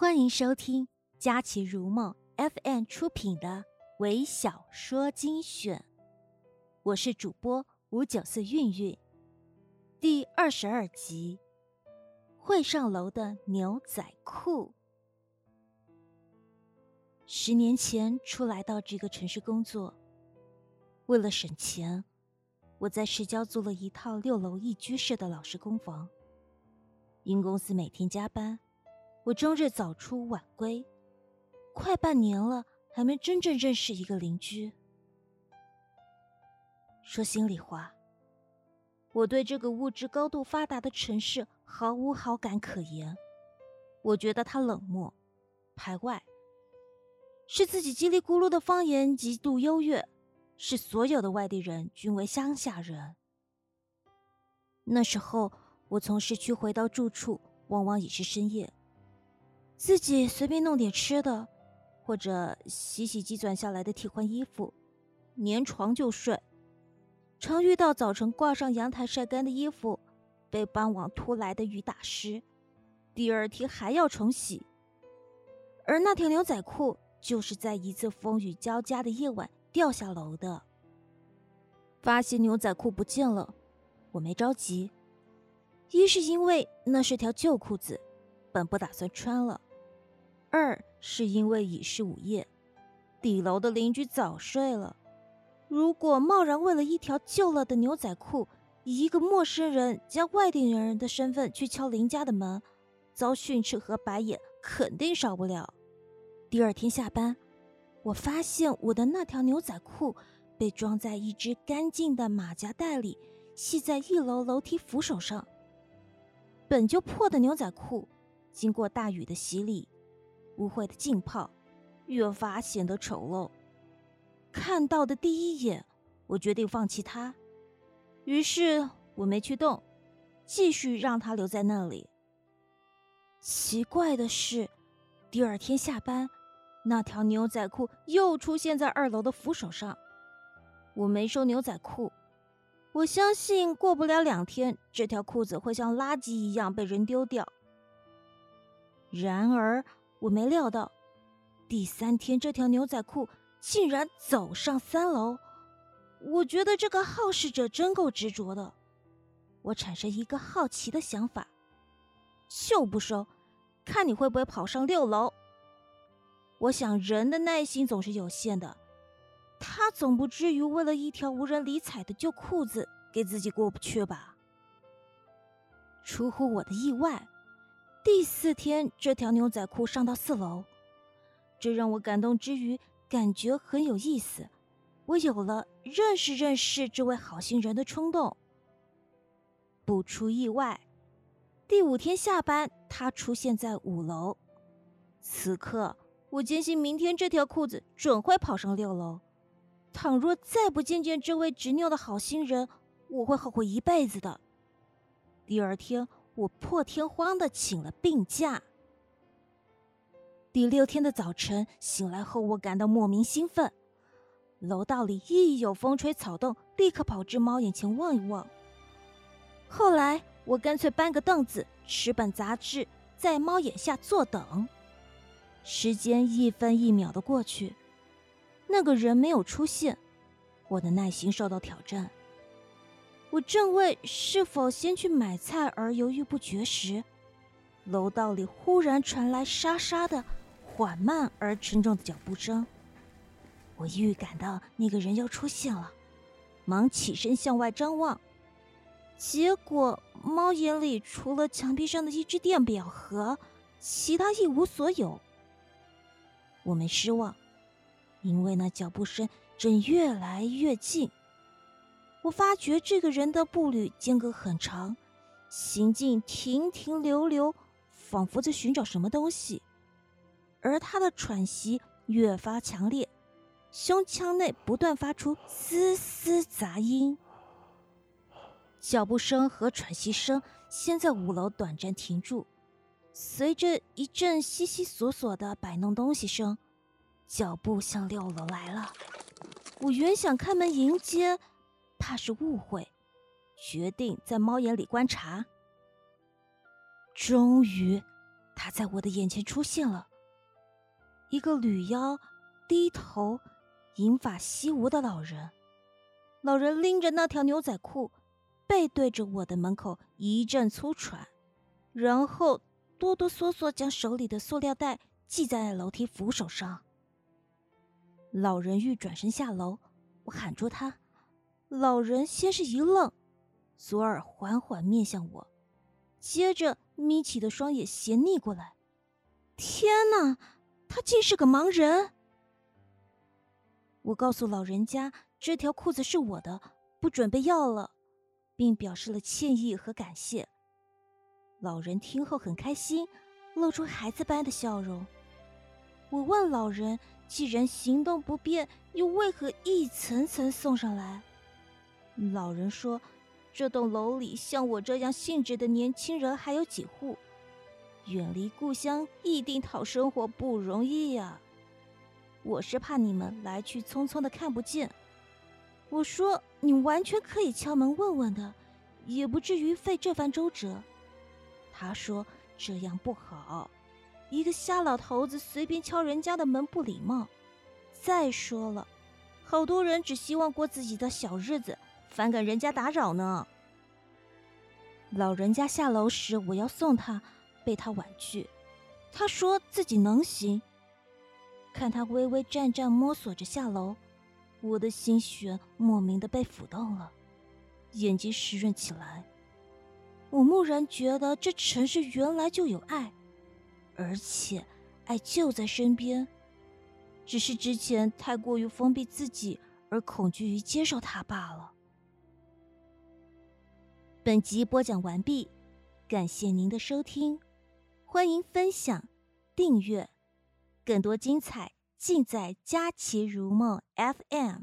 欢迎收听佳琪如梦 FM 出品的微小说精选，我是主播五九四韵韵，第二十二集，会上楼的牛仔裤。十年前初来到这个城市工作，为了省钱，我在市郊租了一套六楼一居室的老式公房。因公司每天加班，我终日早出晚归，快半年了还没真正认识一个邻居。说心里话，我对这个物质高度发达的城市毫无好感可言。我觉得它冷漠、排外，是自己叽里咕噜的方言极度优越，是所有的外地人均为乡下人。那时候。我从市区回到住处，往往已是深夜。自己随便弄点吃的，或者洗洗积攒下来的替换衣服，粘床就睡。常遇到早晨挂上阳台晒干的衣服，被傍晚突来的雨打湿，第二天还要重洗。而那条牛仔裤，就是在一次风雨交加的夜晚掉下楼的。发现牛仔裤不见了，我没着急。一是因为那是条旧裤子，本不打算穿了；二是因为已是午夜，底楼的邻居早睡了。如果贸然为了一条旧了的牛仔裤，以一个陌生人加外地人的身份去敲邻家的门，遭训斥和白眼肯定少不了。第二天下班，我发现我的那条牛仔裤被装在一只干净的马甲袋里，系在一楼楼梯扶手上。本就破的牛仔裤，经过大雨的洗礼，污秽的浸泡，越发显得丑陋。看到的第一眼，我决定放弃它。于是我没去动，继续让它留在那里。奇怪的是，第二天下班，那条牛仔裤又出现在二楼的扶手上。我没收牛仔裤。我相信过不了两天，这条裤子会像垃圾一样被人丢掉。然而，我没料到，第三天这条牛仔裤竟然走上三楼。我觉得这个好事者真够执着的。我产生一个好奇的想法：就不收，看你会不会跑上六楼。我想，人的耐心总是有限的。他总不至于为了一条无人理睬的旧裤子给自己过不去吧？出乎我的意外，第四天这条牛仔裤上到四楼，这让我感动之余感觉很有意思。我有了认识认识这位好心人的冲动。不出意外，第五天下班，他出现在五楼。此刻，我坚信明天这条裤子准会跑上六楼。倘若再不见见这位执拗的好心人，我会后悔一辈子的。第二天，我破天荒的请了病假。第六天的早晨醒来后，我感到莫名兴奋。楼道里一有风吹草动，立刻跑至猫眼前望一望。后来，我干脆搬个凳子，持本杂志，在猫眼下坐等。时间一分一秒的过去。那个人没有出现，我的耐心受到挑战。我正为是否先去买菜而犹豫不决时，楼道里忽然传来沙沙的、缓慢而沉重的脚步声。我预感到那个人要出现了，忙起身向外张望，结果猫眼里除了墙壁上的一只电表盒，其他一无所有。我没失望。因为那脚步声正越来越近，我发觉这个人的步履间隔很长，行进停停留留，仿佛在寻找什么东西，而他的喘息越发强烈，胸腔内不断发出嘶嘶杂音。脚步声和喘息声先在五楼短暂停住，随着一阵悉悉索索的摆弄东西声。脚步向六楼来了，我原想开门迎接，怕是误会，决定在猫眼里观察。终于，他在我的眼前出现了，一个女妖、低头、银发稀无的老人。老人拎着那条牛仔裤，背对着我的门口一阵粗喘，然后哆哆嗦嗦将手里的塑料袋系在楼梯扶手上。老人欲转身下楼，我喊住他。老人先是一愣，左耳缓缓面向我，接着眯起的双眼斜睨过来。天哪，他竟是个盲人！我告诉老人家这条裤子是我的，不准备要了，并表示了歉意和感谢。老人听后很开心，露出孩子般的笑容。我问老人：“既然行动不便，又为何一层层送上来？”老人说：“这栋楼里像我这样性质的年轻人还有几户，远离故乡异地讨生活不容易呀。我是怕你们来去匆匆的看不见。”我说：“你完全可以敲门问问的，也不至于费这番周折。”他说：“这样不好，一个瞎老头子随便敲人家的门不礼貌。再说了，好多人只希望过自己的小日子。”反感人家打扰呢。老人家下楼时，我要送他，被他婉拒。他说自己能行。看他微微颤颤摸索着下楼，我的心弦莫名的被抚动了，眼睛湿润起来。我蓦然觉得这城市原来就有爱，而且爱就在身边，只是之前太过于封闭自己，而恐惧于接受他罢了。本集播讲完毕，感谢您的收听，欢迎分享、订阅，更多精彩尽在佳琪如梦 FM。